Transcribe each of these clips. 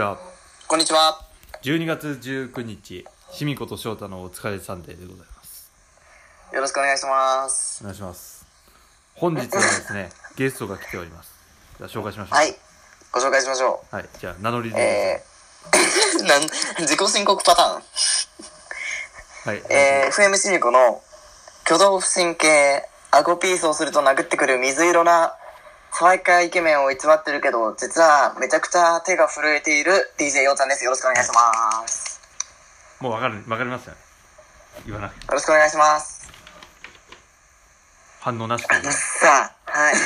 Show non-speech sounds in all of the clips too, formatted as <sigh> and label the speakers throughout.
Speaker 1: ちは。
Speaker 2: こんにちは。
Speaker 1: 12月19日、しみこと翔太のお疲れサンデーでございます。
Speaker 2: よろしくお願いします。
Speaker 1: お願いします。本日はですね、<laughs> ゲストが来ております。じゃあ紹介しましょう。
Speaker 2: はい。ご紹介しましょ
Speaker 1: はい。じゃあ、名乗り
Speaker 2: う。
Speaker 1: で。
Speaker 2: えー、<laughs> なん、自己申告パターン。
Speaker 1: はい。
Speaker 2: えー、FM シミコの挙動不審系、アゴピースをすると殴ってくる水色な、爽やかイケメンを偽ってるけど、実はめちゃくちゃ手が震えている DJ ようちゃんです。よろしくお願いします。
Speaker 1: もうわかる、わかりますよね。言わなくて。
Speaker 2: よろしくお願いします。
Speaker 1: 反応なしで。
Speaker 3: さあ、はい。違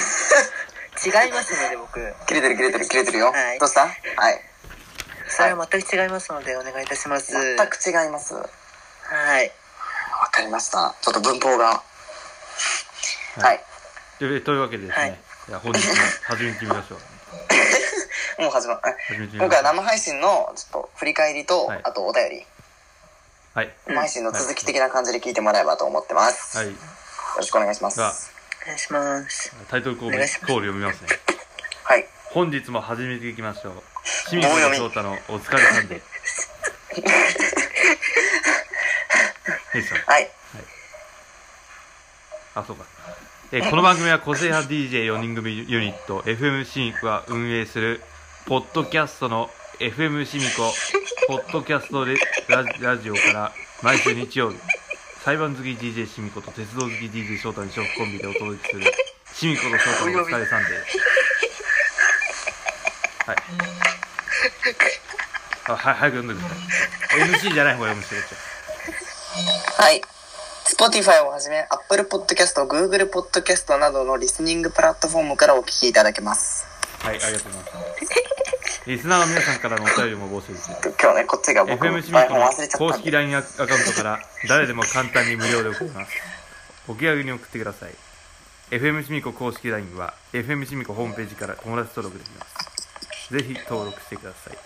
Speaker 3: いますので、僕。
Speaker 2: 切れてる切れてる切れてるよ。
Speaker 3: はい
Speaker 2: どうした？はい。
Speaker 3: それは全く違いますので、お願いいたします。
Speaker 2: 全く違います。わ
Speaker 3: はい。
Speaker 2: かりました。ちょっと文法が。はい。
Speaker 1: でというわけでですね、
Speaker 3: はい
Speaker 1: じゃあ本日も始めてみましょう。<laughs>
Speaker 2: もう始まる。
Speaker 1: 始めてみましょう。
Speaker 2: 今回は生配信のちょっと振り返りと、
Speaker 1: はい
Speaker 2: あとお便り、
Speaker 1: はい。
Speaker 2: 生配信の続き的な感じで聞いてもらえばと思ってます。
Speaker 1: はい。
Speaker 2: よろしくお願いします。
Speaker 3: お願いします。
Speaker 1: タイトルコール
Speaker 3: お願いします
Speaker 1: コール読みますね。
Speaker 2: い。
Speaker 1: 本日も始めていきましょう。清水翔太のお疲れさん。<laughs>
Speaker 2: はい。
Speaker 1: あ、そうか。えーこの番組は個性派 DJ4 人組ユニット FM シミコが運営するポッドキャストの FM シミコポッドキャストレラジオから毎週日曜日裁判好き DJ シミコと鉄道好き DJ 翔太にショックコンビでお届けするシミコと翔太のお疲れサンデーはい。あは早く読んでください。MC じゃない方が読む人こっち
Speaker 2: はい。Spotify をはじめ、Apple Podcast、Google Podcast などのリスニングプラットフォームからお聞きいただけます。
Speaker 1: はい、ありがとうございます。リスナーの皆さんからのお便りも募集して
Speaker 2: 今日ね、こっちが僕
Speaker 1: FM シミ
Speaker 2: 台
Speaker 1: コの公式。LINE アカウントから誰でも簡単に無料で送ります。お気軽に送ってください。FM シミコ公式 LINE は FM シミコホームページから友達登録できます。ぜひ登録してください。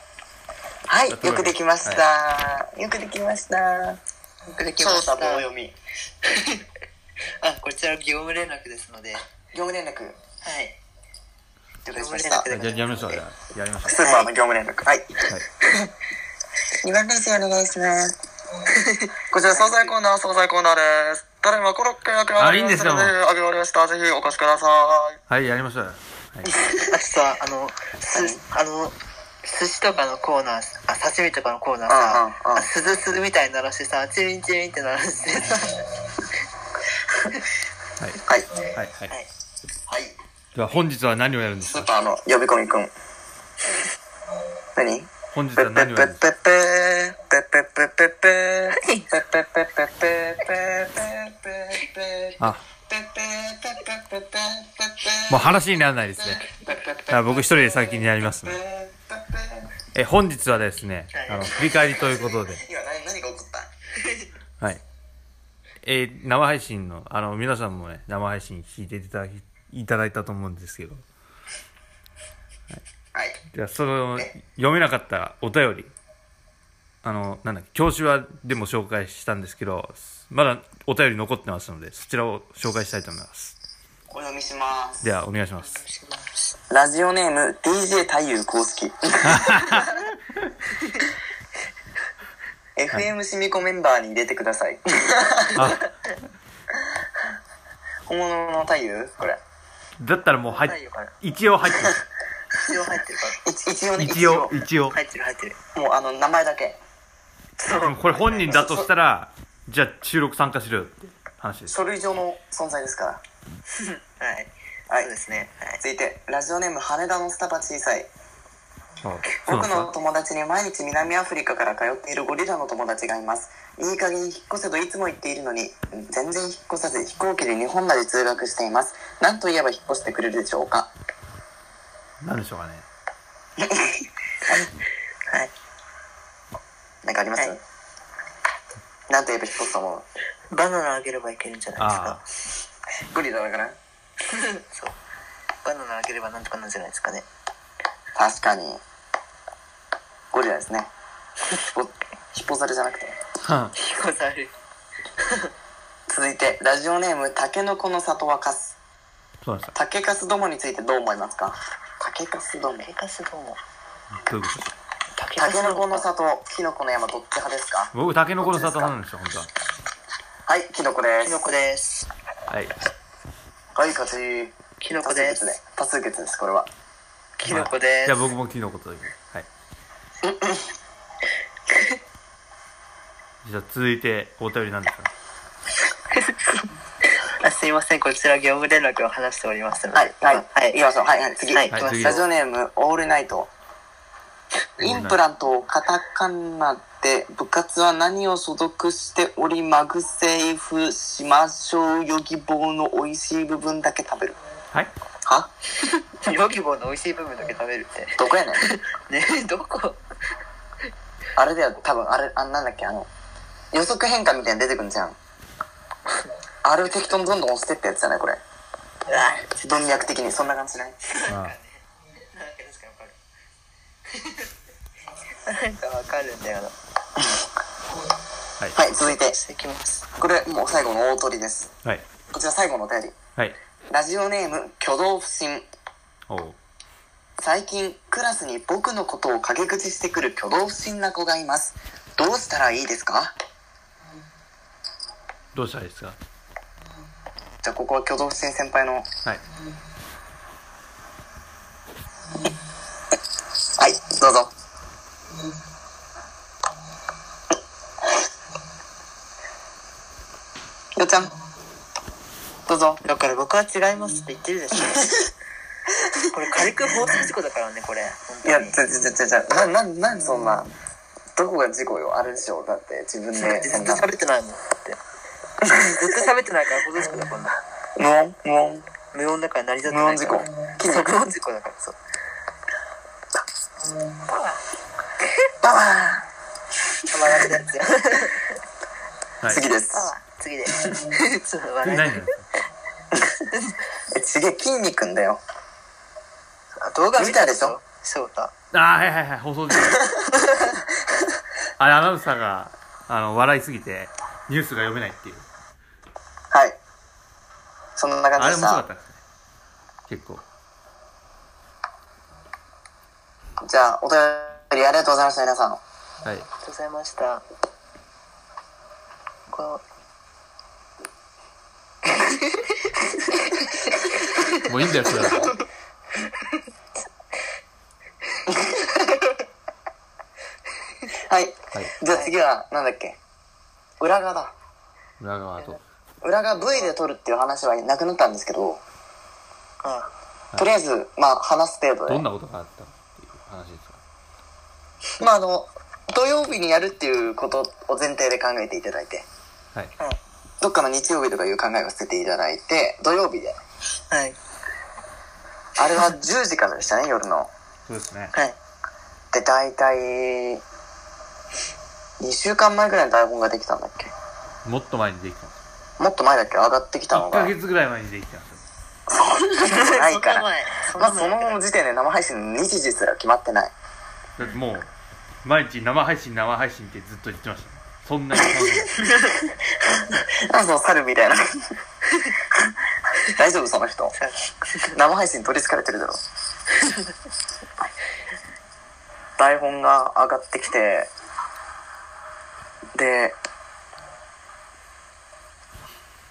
Speaker 2: はい、よくできました。よくできました。
Speaker 3: よくできました。
Speaker 2: 棒読み。<laughs>
Speaker 3: あ、こちら業務連絡ですので、は
Speaker 2: 業務連絡、
Speaker 3: い。
Speaker 2: 了解しました。
Speaker 3: 業務連絡
Speaker 1: じゃあやりましょう。じゃあやりましょ
Speaker 2: スーパーの業務連絡。はい。
Speaker 1: う。はい。
Speaker 2: 2番ですお願いします。こちら、惣菜コーナー、惣菜コーナーです。ただいまコロッケが
Speaker 1: あいいんですよもう
Speaker 2: 揚げ終わりました。ぜひお越しくださ
Speaker 1: はい、やりましょうよ。はい。
Speaker 3: あとさ、あの、す、あの、寿司とかのコーナー、あ、刺身とかのコーナーさ、
Speaker 2: うんうんうん
Speaker 3: あ鈴鈴みたいに鳴らしてさ、チリンチリンって鳴らしてさ、
Speaker 1: はい。
Speaker 2: い。はい。
Speaker 1: はい。はい。
Speaker 3: はい。
Speaker 2: はい。
Speaker 1: では本日は何をやるんですか？
Speaker 2: スーパーの呼び込みくん。何？
Speaker 1: 本日は何をやるんですか？あ、もう話にならないですね。あ僕一人で先にやりますね。え、本日はですね、あの、振り返りということで、
Speaker 2: 今何何が起こった？<laughs>
Speaker 1: はい。えー生配信の、あの、皆さんもね、生配信聞いていただき、いただいたと思うんですけど、
Speaker 2: はい。
Speaker 1: じゃあ、その、読めなかったお便り、あの、なんだっけ、教師はでも紹介したんですけど、まだお便り残ってますので、そちらを紹介したいと思います。
Speaker 2: お読みします。
Speaker 1: では、お願いします。
Speaker 2: ラジオネーム DJ 太夫公式。FM シミコメンバーに入れてください。
Speaker 1: あ、
Speaker 2: 本物の太夫？これ。
Speaker 1: だったらもう入っ一応入ってます。
Speaker 3: 一応入ってるから。
Speaker 2: 一一応ね、
Speaker 1: 一応、一応。
Speaker 3: 入ってる入ってる。
Speaker 2: もうあの、名前だけ。
Speaker 1: でもこれ本人だとしたら、じゃあ収録参加しろよって話です。
Speaker 2: 書類上の存在ですから。<laughs>
Speaker 3: はい。
Speaker 2: はい
Speaker 3: そうですね。はい。
Speaker 2: 続いて、ラジオネーム羽田のスタバ小さい。僕の友達に毎日南アフリカから通っているゴリラの友達がいます。いい加減引っ越せといつも言っているのに、全然引っ越さず飛行機で日本まで通学しています。何と言えば引っ越してくれるでしょうか？
Speaker 1: なんでしょうかね。
Speaker 3: はい。
Speaker 2: なんかあります、
Speaker 3: はい
Speaker 2: 何と言えば引っ越すと思う？
Speaker 3: バナナあげればいけるんじゃない
Speaker 1: あ
Speaker 3: ですか。
Speaker 2: ゴリラだから <laughs>
Speaker 3: そう。バナナあげればなんとかなんじゃないですかね。
Speaker 2: 確かに。ゴリラですね。<laughs> ヒポ、ヒポザルじゃなくて。
Speaker 1: あ。
Speaker 3: 引っ越される。<laughs>
Speaker 2: 続いて、ラジオネーム、タケノコの里はかす。
Speaker 1: そうなんですよ
Speaker 2: 竹かすどもについてどう思いますか？竹かすども。
Speaker 3: 竹かすどうも。
Speaker 1: どういうこと？
Speaker 3: 竹
Speaker 2: タケノコの里、キノコの山、どっち派ですか？
Speaker 1: 僕タケノコの里なんですよ本当は
Speaker 2: はい、キノコです。
Speaker 3: キノコです。
Speaker 1: はい
Speaker 2: はい、勝ち。
Speaker 3: キノ
Speaker 2: 多
Speaker 3: コです
Speaker 2: 数決で。。多数決です、これは。
Speaker 3: キノコです。
Speaker 1: じゃあ僕もキノコというはい <laughs> じゃあ続いてお便りなんですか <laughs>
Speaker 3: あすいません、こちら業務連絡を話しておりますので。
Speaker 2: はい、はい、
Speaker 3: はい。
Speaker 2: 行きましょう。はい、はい、次。
Speaker 3: はい、
Speaker 1: はい
Speaker 3: 行きましょう
Speaker 2: ラジオネーム、オールナイト。インプラントをカタカナで部活は何を所属しておりマグセーフしましょうヨギボーの美味しい部分だけ食べる。
Speaker 1: はい。
Speaker 2: は？<laughs>
Speaker 3: ヨギボーの美味しい部分だけ食べるって。
Speaker 2: どこやねん。<laughs>
Speaker 3: ねえ、どこ？
Speaker 2: あれだよ多分あれあなんだっけあの予測変化みたいに出てくんじゃん。あれを適当にどんどん押してってやつじゃないこれ。文脈的にそんな感じない？
Speaker 1: あ
Speaker 3: なんか確かにわかる。なんかわかるんだよな。
Speaker 1: はい。
Speaker 2: はい続いて
Speaker 3: いきます。
Speaker 2: これもう最後の大鳥です。
Speaker 1: はい。
Speaker 2: こちら最後のお便り。
Speaker 1: はい。
Speaker 2: ラジオネーム挙動不審。最近クラスに僕のことを陰口してくる挙動不審な子がいます。どうしたらいいですか？
Speaker 1: どうしたらいいですか？
Speaker 2: じゃあここは挙動不審先輩の
Speaker 1: はい。
Speaker 2: はいどうぞよっちゃんどうぞ
Speaker 3: だから僕は違いますって言ってるでしょ。<laughs> これ軽く放送事故だからね、これ。
Speaker 2: いやじゃじゃじゃじゃなななんでそんなどこが事故よあれでしょだって自分で
Speaker 3: ずっと喋ってないもんって。ずっと喋ってないから放送事故だ、こんな。
Speaker 2: 無音無音
Speaker 3: 無音だから成り立ってないから。
Speaker 2: 無音事故
Speaker 3: 無音事故だから、そう。
Speaker 2: ババ
Speaker 3: あ笑ってたやつよ。
Speaker 1: はい
Speaker 2: ー次です
Speaker 3: 次で。<laughs> ちょっと笑い。
Speaker 1: 何？なす
Speaker 2: げえ筋肉んだよ。
Speaker 3: あ動画
Speaker 2: 見たでしょ？
Speaker 3: 翔太。
Speaker 1: あーはいはいはい放送事故 <laughs> あれアナウンサーがあの笑いすぎてニュースが読めないっていう。
Speaker 2: はい。そんな感じ
Speaker 1: あ
Speaker 2: でした。
Speaker 1: れ面白かったですね。結構。
Speaker 2: じゃあお便りありがとうございました皆さん。
Speaker 1: はい。
Speaker 3: ありがとうございました。この
Speaker 1: もういいんだよそれは。
Speaker 2: はい。
Speaker 1: はい。
Speaker 2: じゃあ次はなんだっけ？裏側。だ
Speaker 1: 裏側と。
Speaker 2: 裏側 V で撮るっていう話はなくなったんですけど
Speaker 3: あ
Speaker 2: とりあえずまあ話す程度で。
Speaker 1: どんなことがあったっていう話ですか？
Speaker 2: まああの土曜日にやるっていうことを前提で考えていただいて。
Speaker 1: はい
Speaker 2: どっかの日曜日とかいう考えを捨てていただいて土曜日で。
Speaker 3: はい。
Speaker 2: あれは10時からでしたね <laughs> 夜の。
Speaker 1: そうですね。
Speaker 3: はい。
Speaker 2: で大体2週間前ぐらいに台本ができたんだっけ？
Speaker 1: もっと前にできてます
Speaker 2: もっと前だっけ？上がってきたの
Speaker 1: 1
Speaker 2: が
Speaker 1: ヶ月ぐらい前にできてますよ。<laughs>
Speaker 2: ないから。
Speaker 3: そんな
Speaker 2: まあその時点で生配信の日時すら決まってない。
Speaker 1: だってもう毎日生配信生配信ってずっと言ってました。ねそんなに楽しい
Speaker 2: なんかその猿みたいな。<laughs> 大丈夫その人？生配信取りつかれてるだろ。台本が上がってきてで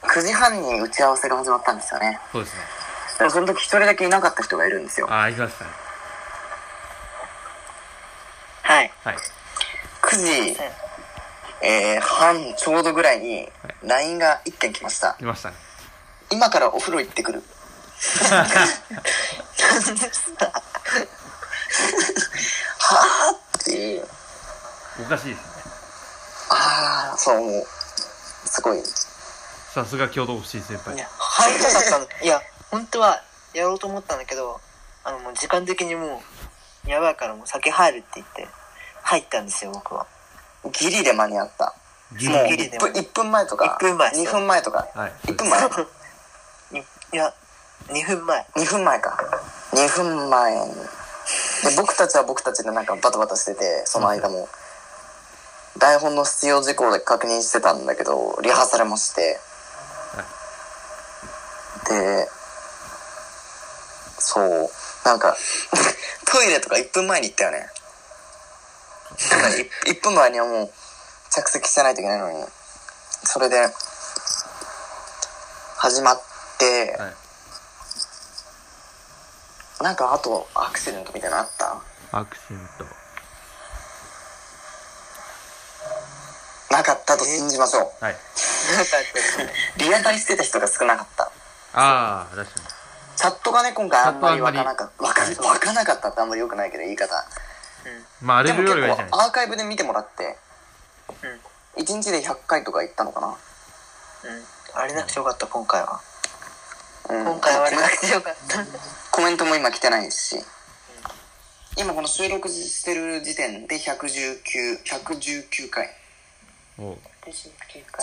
Speaker 2: 9時半に打ち合わせが始まったんですよね。
Speaker 1: そうですね。
Speaker 2: でもその時一人だけいなかった人がいるんですよ。
Speaker 1: ああ行きましたね。
Speaker 3: はい。
Speaker 1: はい。
Speaker 2: 9時、えー、半ちょうどぐらいに LINE が1件来ました。
Speaker 1: 来ましたね。
Speaker 2: 今からお風呂行ってくる。はあっていう。
Speaker 1: おかしいですね。
Speaker 2: ああそうもう。すごい。
Speaker 1: さすが共同不審先輩。
Speaker 3: いや、入りたかったの。いや、本当はやろうと思ったんだけど、あのもう時間的にもう、やばいからもう酒入るって言って、入ったんですよ、僕は。
Speaker 2: ギリで間に合った。
Speaker 1: ギ
Speaker 2: もう
Speaker 3: ギリで
Speaker 2: 1分 ,1 分前とか
Speaker 3: 1分前
Speaker 2: 2分前とか。
Speaker 1: はい。
Speaker 2: 1分前。
Speaker 3: いいや、2分前。
Speaker 2: 2分前か。2分前に。で僕たちは僕たちでなんかバタバタしててその間も。台本の必要事項で確認してたんだけどリハーサルもして。で、そう、なんか、<laughs> トイレとか1分前に行ったよね。だから 1, 1分前にはもう着席してないといけないのに、それで、始まって、
Speaker 1: はい
Speaker 2: なんかあとアクシデントみたいなのあった？
Speaker 1: アクシデント
Speaker 2: なかったと信じましょう。
Speaker 1: はい <laughs>
Speaker 2: リアタイしてた人が少なかった。
Speaker 1: ああ確かに
Speaker 2: チャットがね、今回あんまり湧かなかった。湧かなかったってあんまり良くないけど、言い方。
Speaker 1: まあ荒れよりはいいじゃない
Speaker 2: 構アーカイブで見てもらって、1日で100回とか行ったのかな。
Speaker 3: うん。うん。あれなくてよかった、今回は。
Speaker 2: うん
Speaker 3: 今回はあれなくてよかった。
Speaker 2: コメントも今来てないし、今この収録してる時点で119、119回。
Speaker 1: おう
Speaker 2: チ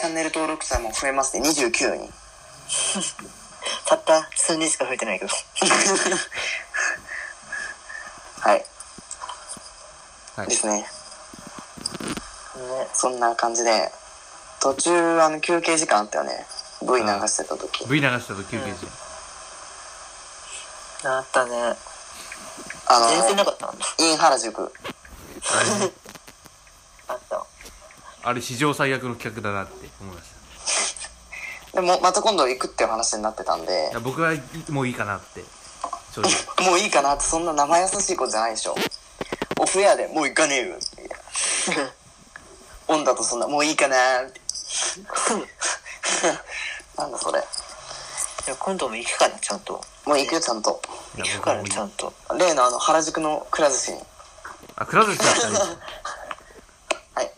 Speaker 2: ャンネル登録者も増えまして29人。
Speaker 3: たった数人しか増えてないけど。<laughs>
Speaker 2: はい。
Speaker 1: はい
Speaker 2: ですね。
Speaker 3: ね。
Speaker 2: そんな感じで、途中あの休憩時間あったよね。V 流してた時。
Speaker 1: V 流したと休憩時
Speaker 3: あったね。
Speaker 2: あ
Speaker 3: 全然な
Speaker 2: の、
Speaker 3: かった。
Speaker 2: イン原宿。
Speaker 1: あ
Speaker 3: ったわ。
Speaker 1: あれ史上最悪の企画だなって思いました
Speaker 2: でも、また今度行くっていう話になってたんで
Speaker 1: いや、僕はもういいかなって正直 <laughs>
Speaker 2: もういいかなってそんな生優しいことじゃないでしょ。オフエアでもう行かねえよ。オンだとそんな、もういいかなーって。なんだそれ。
Speaker 3: いや、今度も行くから、ちゃんと。
Speaker 2: もう行くよ、ちゃんと。
Speaker 1: いや
Speaker 3: 行くから、ちゃんと。
Speaker 2: 例のあの、原宿のくら寿司に。
Speaker 1: あくら寿司だったらいいい
Speaker 2: はい。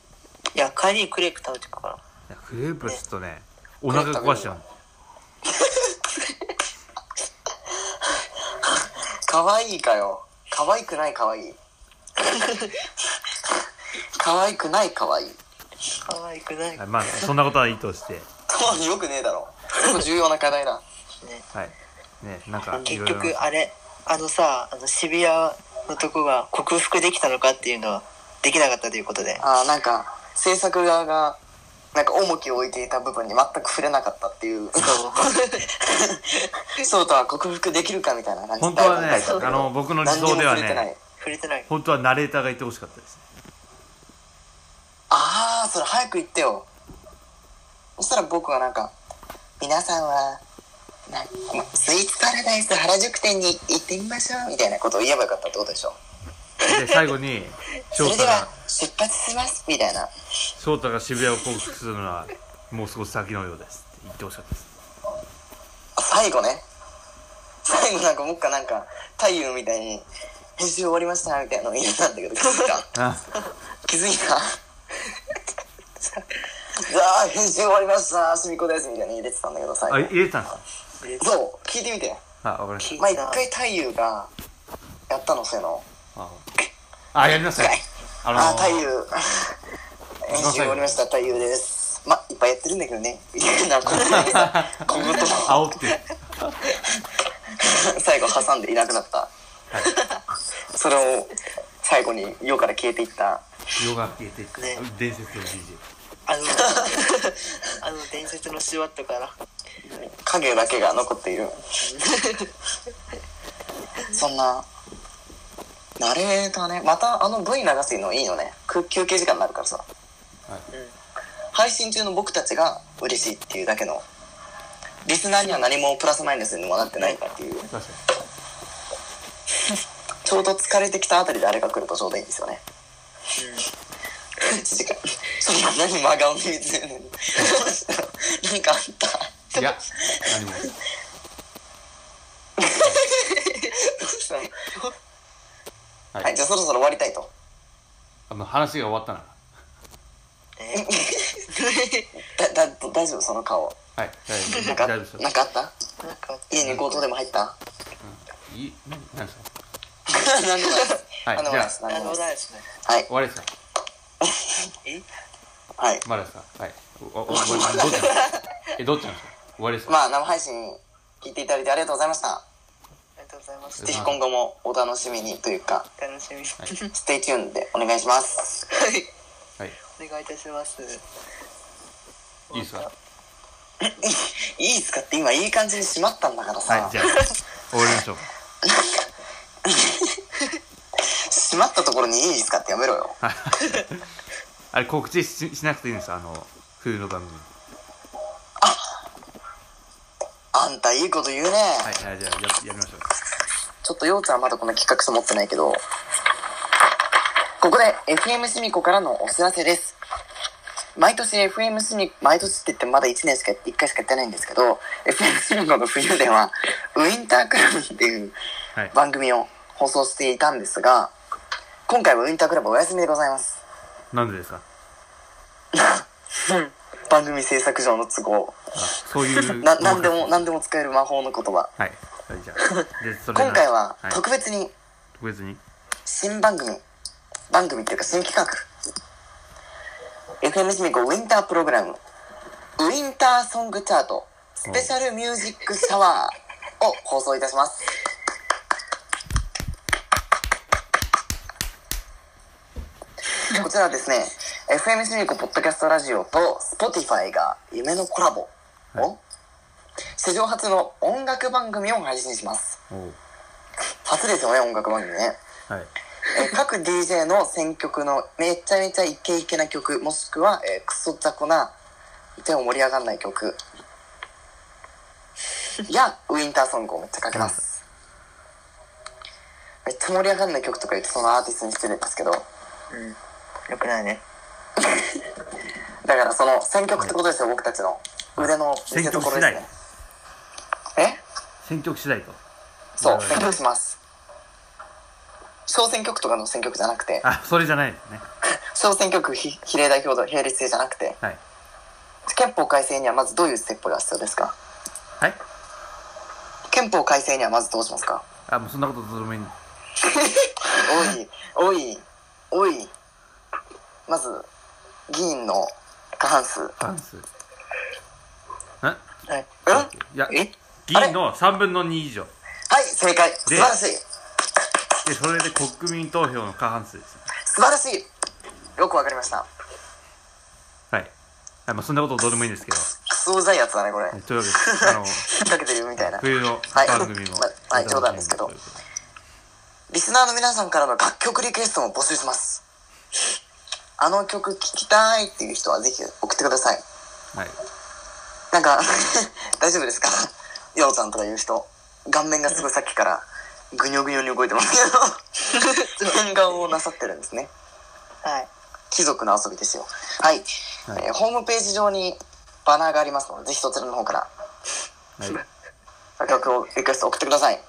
Speaker 3: いや、帰りにクレープ食べてくから。
Speaker 1: やクレープちょっとねお腹壊しちゃう <laughs>
Speaker 2: 可愛いかよ。可愛くない可愛い。<laughs> 可愛くない可愛い。
Speaker 3: 可愛くない。
Speaker 1: はいまあそんなことはいいとして
Speaker 2: よくねえだろ。結構重要な課題だ。
Speaker 3: ね。
Speaker 1: はいねなんかい
Speaker 3: 結
Speaker 1: ろいろ
Speaker 3: 局、あれ、あのさ、あの渋谷のとこが克服できたのかっていうのは、できなかったということで。
Speaker 2: あーなんか、制作側が、なんか重きを置いていた部分に全く触れなかったっていう。そう <laughs> とは克服できるかみたいな感じ
Speaker 1: 本当はねあの僕の理想では
Speaker 2: 何にも触れてない
Speaker 1: ね
Speaker 3: 触れてない。
Speaker 1: 本当はナレーターがいてほしかったです
Speaker 2: ああ、それ早く言ってよ。そしたら僕はなんか、皆さんは、なスイーツパラダイス原宿店に行ってみましょうみたいなことを言えばよかったってことでしょ。
Speaker 1: で最後に <laughs> 翔太が
Speaker 2: 出発しますみたいな。
Speaker 1: 翔太が渋谷を克服するのはもう少し先のようですって言ってほしかったです
Speaker 2: 最後ね。最後なんかもっかなんか、太陽みたいに、編集終わりましたみたいなのを言ったんだけど、気づいた
Speaker 1: あ。
Speaker 2: 気づいた？あ、編集終わりました。すみこですみたいに入れてたんだけど、最
Speaker 1: あ
Speaker 2: 後。
Speaker 1: 入れてたんですか？
Speaker 2: そう、聞いてみて。
Speaker 1: あわかりまし
Speaker 2: まあ一回太陽が、やったの、そういうの。
Speaker 1: たあ。あやりあの
Speaker 2: あー、太
Speaker 1: ー、<laughs>
Speaker 2: 陽。編集終わりました、太陽です。まあ、いっぱいやってるんだけどね。みたいな、こう、<laughs> 小言を
Speaker 1: 煽って。<laughs>
Speaker 2: 最後挟んでいなくなった。
Speaker 1: はい
Speaker 2: それを最後に世から消えていった。
Speaker 1: 夜が消えて
Speaker 3: ね
Speaker 1: 伝説の DJ
Speaker 3: あの、<laughs> あの伝説のシュワットから。
Speaker 2: 影だけが残っている。そんな、ナレーターね。またあの V 流すのいいのね。く休憩時間になるからさ。
Speaker 3: うん。
Speaker 2: 配信中の僕たちが嬉しいっていうだけの。リスナーには何もプラスマイナスにもなってないかっていう。ちょうど疲れてきたあたりであれが来るとちょうどいいんですよね。1時間。そんな何真顔で見てるのに。なんかあった。
Speaker 1: にいや何も。はい、
Speaker 2: はい、じゃあそろそろ終わりたいと。
Speaker 1: あの話が終わったな。
Speaker 3: え？
Speaker 2: だ、だ、大丈夫その顔。
Speaker 1: はい大丈夫。
Speaker 2: なんか、
Speaker 1: 大丈夫ですよ。
Speaker 2: なんかあった？
Speaker 3: なんか、
Speaker 2: 家に強盗でも入った？
Speaker 1: いい何何ですか？
Speaker 2: 何でもないです。
Speaker 1: はい
Speaker 2: 何でもないです。
Speaker 3: あの、
Speaker 2: 何でもないで。
Speaker 3: だですすね。
Speaker 2: はい、
Speaker 1: 終わりですか
Speaker 3: え
Speaker 2: はい。
Speaker 1: まだですかはいおおお <laughs> どっちなん？ですかえどっちなんですか？終わりですか
Speaker 2: まあ、生配信聞いていただいてありがとうございました。
Speaker 3: ありがとうございます。
Speaker 2: ぜひ今後もお楽しみにというか、
Speaker 3: 楽しみ。
Speaker 2: stay tune でお願いします。
Speaker 3: はい。
Speaker 1: はい
Speaker 3: お願いいたします。
Speaker 1: いいですか？
Speaker 2: いいっすかって今いい感じに閉まったんだからさ、
Speaker 1: はいじゃあ終わりましょう <laughs>
Speaker 2: 閉まったところにいいっすかってやめろよ。
Speaker 1: は <laughs> いあれ告知ししなくていいんですあの冬の番組。
Speaker 2: あんたいいこと言うね、
Speaker 1: はいはいじゃあややりましょう。
Speaker 2: ちょっとようちゃんはまだこの企画書持ってないけどここで FM シミコからのお知らせです。毎年 FM シミ毎年って言ってもまだ1年しか1回しかやってないんですけど FM シミコの冬ではウィンタークラブっていう
Speaker 1: はい。
Speaker 2: 番組を放送していたんですが今回はウィンタークラブお休みでございます。
Speaker 1: なんでですか？<laughs>
Speaker 2: 番組制作上の都合。
Speaker 1: あそういう <laughs>
Speaker 2: な何でも何でも使える魔法の言葉。
Speaker 1: はい。はいじゃ
Speaker 2: 今回は
Speaker 1: はい、
Speaker 2: 特別に
Speaker 1: 特別に？
Speaker 2: 新番組番組っていうか新企画 FM シミコウィンタープログラムウィンターソングチャートスペシャルミュージックシャワーを放送いたしますこちらはですね FM シミコポッドキャストラジオと Spotify が夢のコラボ
Speaker 1: はい。
Speaker 2: を史上初の音楽番組を配信します。初ですよね音楽番組ね。
Speaker 1: はい。
Speaker 2: えー各 DJ の選曲のめちゃめちゃイケイケな曲もしくは、えークソ雑魚な手を盛り上がんない曲。やウィンターソングをめっちゃかけます。めっちゃ盛り上がんない曲とか言ってそのアーティストに失礼ですけど。
Speaker 3: うん。よくないね。
Speaker 2: だからその選曲ってことですよ僕たちの。腕の見せ所ですねえ？
Speaker 1: 選曲次第と。
Speaker 2: そう選曲します。小選曲とかの選曲じゃなくて。
Speaker 1: あそれじゃないですね。<laughs>
Speaker 2: 小選曲比比例代表並列制じゃなくて。
Speaker 1: はい。
Speaker 2: 憲法改正にはまずどういうステップが必要ですか？
Speaker 1: はい。
Speaker 2: 憲法改正にはまずどうしますか？
Speaker 1: あもうそんなことどうでもいい <laughs>
Speaker 2: おいおいおいまず議員の過半数。
Speaker 1: 過半数。ん
Speaker 3: はい。
Speaker 2: うん？
Speaker 1: いや
Speaker 3: え？
Speaker 1: 議員の3分の2以上。
Speaker 2: はい正解。素晴らしい。
Speaker 1: でそれで国民投票の過半数です。ね
Speaker 2: 素晴らしい。よくわかりました。
Speaker 1: はい、はいまあ、そんなことどうでもいいんですけど、
Speaker 2: クソうざいやつだねこれ。
Speaker 1: はいというわけであの <laughs>
Speaker 2: 引っ掛けてるみたいな。
Speaker 1: 冬の
Speaker 2: はい。
Speaker 1: 番組も。<laughs>
Speaker 2: まはい冗談ですけど。リスナーの皆さんからの楽曲リクエストも募集しますあの曲聴きたいっていう人はぜひ送ってください。
Speaker 1: はい。
Speaker 2: なんか <laughs> 大丈夫ですか？ヨウちゃんとかいう人。顔面がすごいさっきからぐにょぐにょに動いてますけど。<laughs> 変顔をなさってるんですね。
Speaker 3: はい。
Speaker 2: 貴族の遊びですよ。はい、
Speaker 1: はい。
Speaker 2: えーホームページ上にバナーがありますのでぜひそちらの方から。
Speaker 1: はい。<laughs>
Speaker 2: 曲をリクエスト送ってください。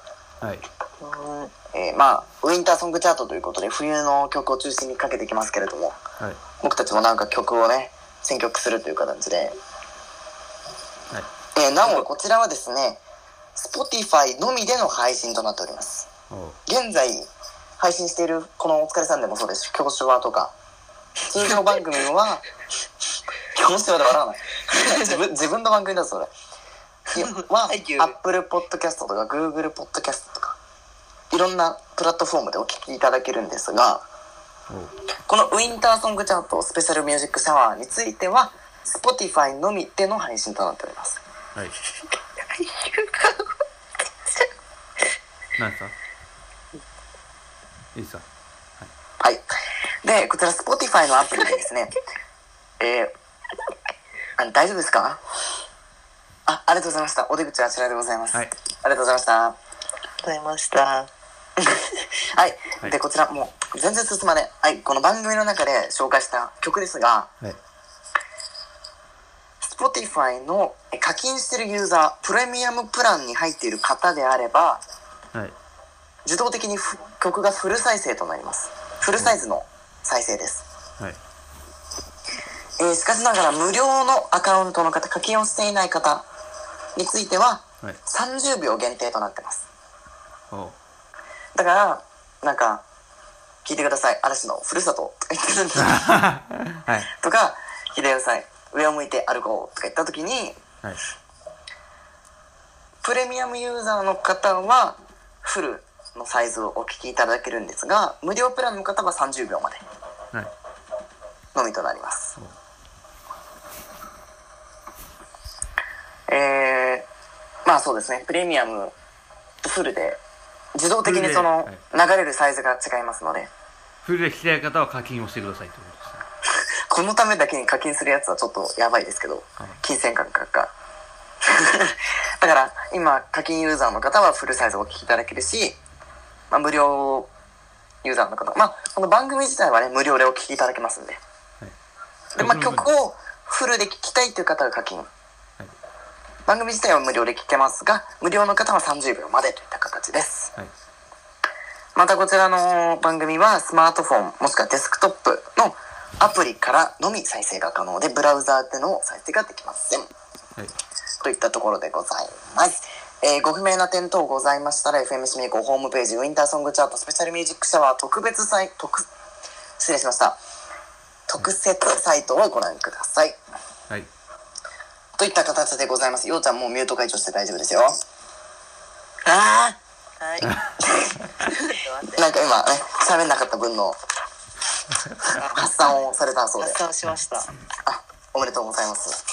Speaker 1: はい
Speaker 3: うん。
Speaker 2: えーまあウィンターソングチャートということで冬の曲を中心にかけていきますけれども
Speaker 1: はい。
Speaker 2: 僕たちもなんか曲をね選曲するという形で、
Speaker 1: はい。
Speaker 2: えーなおこちらはですね Spotify のみでの配信となっております。現在配信しているこの「お疲れさん」でもそうです。し教師はとか通常番組は <laughs> 教師はで笑わない。自分自分の番組だぞそれ。<laughs> いやは
Speaker 3: Thank you.
Speaker 2: Apple Podcast とか Google Podcast とかいろんなプラットフォームでお聞きいただけるんですがこのウィンターソングチャートスペシャルミュージックシャワーについては Spotify のみでの配信となっております
Speaker 1: はい <laughs> 何ですか？いいですか？
Speaker 2: はい。で、こちら Spotify のアプリでですね、<laughs> えー、あの大丈夫ですか？あ、ありがとうございました。お出口はあちらでございます。
Speaker 1: はい
Speaker 2: ありがとうございました。
Speaker 3: ありがとうございました。
Speaker 2: はい。
Speaker 1: はい
Speaker 2: で、こちらもう全然進まない。はい。この番組の中で紹介した曲ですが、
Speaker 1: はい
Speaker 2: Spotify のえ課金してるユーザー、プレミアムプランに入っている方であれば、
Speaker 1: はい
Speaker 2: 自動的にふ曲がフル再生となります。フルサイズの再生です。
Speaker 1: はい
Speaker 2: えーしかしながら無料のアカウントの方、課金をしていない方については
Speaker 1: はい
Speaker 2: 30秒限定となってます。
Speaker 1: おう
Speaker 2: だから、なんか、聞いてください。嵐のふるさと。とか言ってるんです <laughs>
Speaker 1: はい。
Speaker 2: とか、聞いてください。上を向いて歩こう。とか言った時に、
Speaker 1: はい。
Speaker 2: プレミアムユーザーの方はフルのサイズをお聞きいただけるんですが、無料プランの方は30秒まで
Speaker 1: はい。
Speaker 2: のみとなります。えー、まあそうですね、プレミアムとフルで、自動的にその流れるサイズが違いますので、
Speaker 1: フルで聞きたい方は課金をしてくださいということですね <laughs>
Speaker 2: このためだけに課金するやつはちょっとやばいですけど
Speaker 1: はい、
Speaker 2: 金銭感覚が。<laughs> だから、今、課金ユーザーの方はフルサイズをお聞きいただけるし、まあ、無料ユーザーの方、まあ、この番組自体はね、無料でお聞きいただけますんで。で、まあ、曲をフルで聴きたいという方は課金。番組自体は無料で聴けますが、無料の方は30秒までといった形です。
Speaker 1: はい
Speaker 2: またこちらの番組はスマートフォンもしくはデスクトップのアプリからのみ再生が可能で、ブラウザーでの再生ができません。
Speaker 1: はい
Speaker 2: といったところでございます。えーご不明な点等ございましたら FM シミコホームページウィンターソングチャートスペシャルミュージックシャワー特別サイ特失礼しました特設サイトをご覧くださいといった形でございますようちゃんもうミュート解除して大丈夫ですよ
Speaker 3: ああはい。<laughs>
Speaker 2: なんか今ね喋んなかった分の発散をされたそうで
Speaker 3: 発散しました。
Speaker 2: あおめでとうございます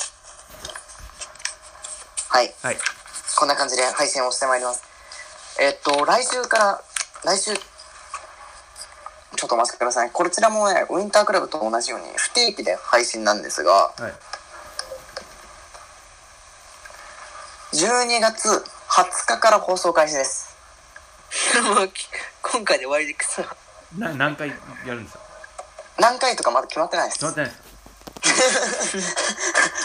Speaker 2: はい
Speaker 1: はい
Speaker 2: こんな感じで配信をしてまいります。えっと、来週から、来週、ちょっとお待ちください。こちらもね、ウィンタークラブと同じように不定期で配信なんですが、
Speaker 1: はい
Speaker 2: 12月20日から放送開始です。<laughs>
Speaker 3: もうき今回で終わりでくそ。
Speaker 1: な何回やるんですか？
Speaker 2: 何回とかまだ決まってないです
Speaker 1: 決ま。ってないです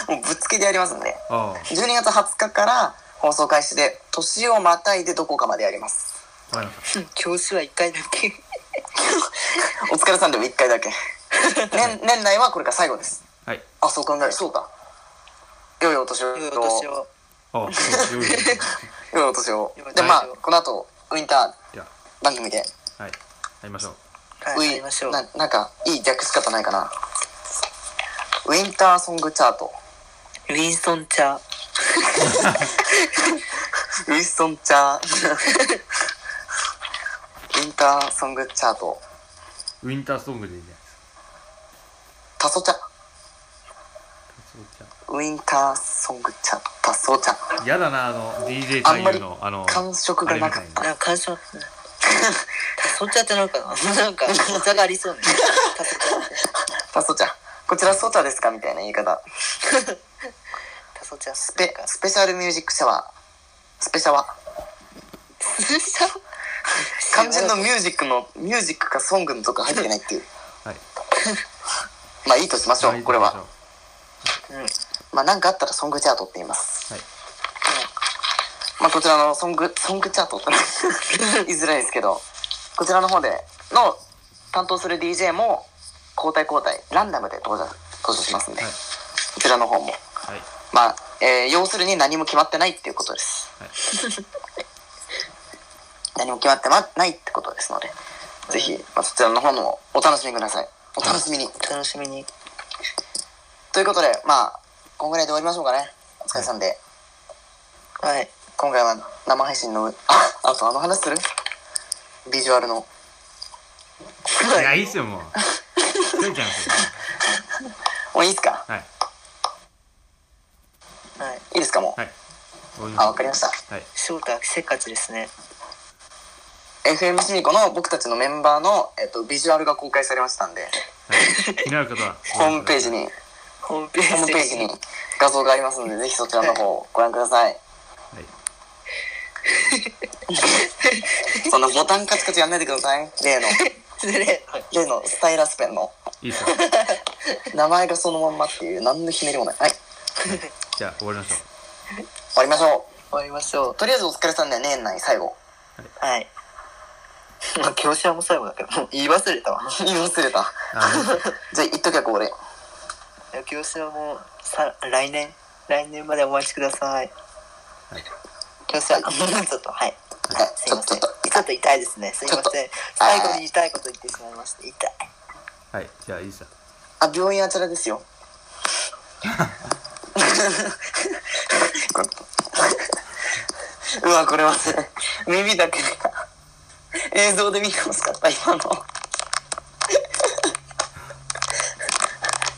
Speaker 1: か？<laughs>
Speaker 2: もうぶっつけでやりますんで。
Speaker 1: あ
Speaker 2: 12月20日から放送開始で、年をまたいでどこかまでやります。<laughs>
Speaker 3: 教師は一回だけ。
Speaker 2: お疲れさんでも1回だけ。年、年内はこれが最後です。
Speaker 1: たはい
Speaker 2: あ、そう考える。そうか。良いお年を。
Speaker 3: 良いお年を。
Speaker 1: あよいよいよ
Speaker 2: 良いお年をで、まあ、この後、ウィンター番組で、
Speaker 1: あはいやりましょう
Speaker 3: はい、
Speaker 2: ウィ
Speaker 3: やりましょう。
Speaker 2: ななんか、いい略し方ないかな。ウィンターソングチャート。
Speaker 3: ウィンストン茶。<laughs>
Speaker 2: ウィンストンチャー。ウィンターソングチャート。
Speaker 1: ウィンターソングでいいじゃないですか
Speaker 2: タソ茶。
Speaker 1: そうじゃ
Speaker 2: ウィンターソングチャート。タソ茶。
Speaker 1: あやだなあの DJ
Speaker 2: あんまり
Speaker 1: 太夫のあの
Speaker 2: 感触がなかった
Speaker 3: なんか感想。そっちゃってなんかな。なんか、お茶がありそうね。タソ茶って。
Speaker 2: タソ茶。こちらソ茶ですかみたいな言い方。
Speaker 3: タソ茶。
Speaker 2: スペ、スペシャルミュージックシャワー。スペシャワ。肝心のミュージックの、ミュージックかソングのとか入ってないっていう。
Speaker 1: はい <laughs>
Speaker 2: まあいいとしましょう、これは。
Speaker 3: うん。
Speaker 2: まあなんかあったらソングチャートって言います。
Speaker 1: はい
Speaker 2: まあこちらのソング、ソングチャートって <laughs> 言いづらいですけど、こちらの方での担当する DJ も交代交代、ランダムで登場、登場しますんで、
Speaker 1: はい
Speaker 2: こちらの方も。
Speaker 1: はい
Speaker 2: まあ、えー要するに何も決まってないっていうことです。
Speaker 1: はい <laughs>
Speaker 2: 何も決まってまないってことですので、ぜひ、まあ、そちらの方もお楽しみください。お楽しみに。
Speaker 3: 楽しみに。
Speaker 2: ということで、まあ、こんぐらいで終わりましょうかね。お疲れさんで。
Speaker 3: はい。
Speaker 2: 今回は生配信の、あ、あとあの話する？ビジュアルの。
Speaker 1: いやいいっすよもう <laughs> ちゃいますよ
Speaker 2: もういいですか？
Speaker 1: はい
Speaker 3: はい。
Speaker 2: いいですかもう？
Speaker 1: はい
Speaker 2: あ、
Speaker 1: し
Speaker 2: わかりました。
Speaker 1: はい
Speaker 3: 翔太せっかちですね。
Speaker 2: FM シミコの僕たちのメンバーの、えっと、ビジュアルが公開されましたんで、
Speaker 1: はい気になる方は
Speaker 2: ホームページに、
Speaker 3: ホームページ
Speaker 2: に画像がありますので、ぜひそちらの方をご覧ください。
Speaker 1: はい <laughs>
Speaker 2: そんなボタンカチカチやんないでください。例の、
Speaker 3: で
Speaker 2: 例のスタイラスペンの
Speaker 1: いいっすよ <laughs>
Speaker 2: 名前がそのまんまっていう、何のひねりもない。はい。
Speaker 1: じゃあ終わりましょう
Speaker 2: 終わりましょ
Speaker 3: 終わりましょ
Speaker 2: う。とりあえずお疲れさんで年内最後。
Speaker 3: う。はい。まあ、教師はもう最後だけど、もう言い忘れたわ。<laughs>
Speaker 2: 言い忘れた。じゃあ言っときゃこれ。
Speaker 3: 教師はもう、さ、来年、来年までお待ちください。
Speaker 1: はい
Speaker 3: 教師は、ちょっと、はい。
Speaker 2: はい
Speaker 3: すいません。
Speaker 2: ちょっと
Speaker 3: 痛いですね。すいません。最後に言いこと言ってしまいまして、痛い。
Speaker 1: はいじゃあいいっすよ
Speaker 2: あ、病院あちらですよ。<laughs> <laughs> うわ、これは、耳だけで、映像で見てほしかった、今の。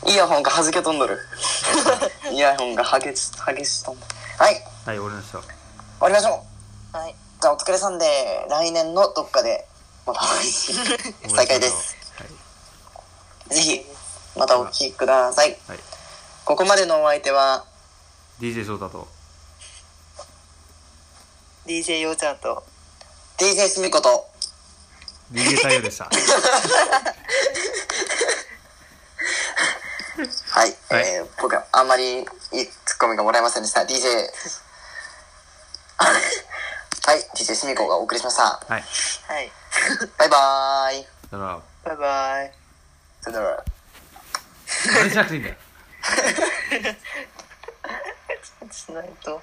Speaker 2: イヤホンが弾け飛んどる。<laughs> イヤホンが激し、激し飛んだ。はい、終
Speaker 1: はい終わりました
Speaker 2: わりましょう。
Speaker 3: はい。
Speaker 2: じゃあお疲れさんで、来年のどっかで、また <laughs> 再開です。ぜひ、またお聞きください。
Speaker 1: はい、
Speaker 2: ここまでのお相手は、
Speaker 1: はい DJ 翔太と
Speaker 3: DJ ようちゃんと、
Speaker 2: DJ すみこと、
Speaker 1: DJ 太陽でした <laughs>
Speaker 2: はい、
Speaker 1: はい
Speaker 2: えー、僕はあんまりいいツッコミがもらえませんでした。DJ、<laughs> はい、DJ すみこがお送りしました。
Speaker 1: はい
Speaker 3: はい。
Speaker 2: バイバーイ。
Speaker 1: だから
Speaker 3: バイバイ。
Speaker 2: それでは。
Speaker 1: あれじゃなくていいんだよ <laughs>
Speaker 3: しないと。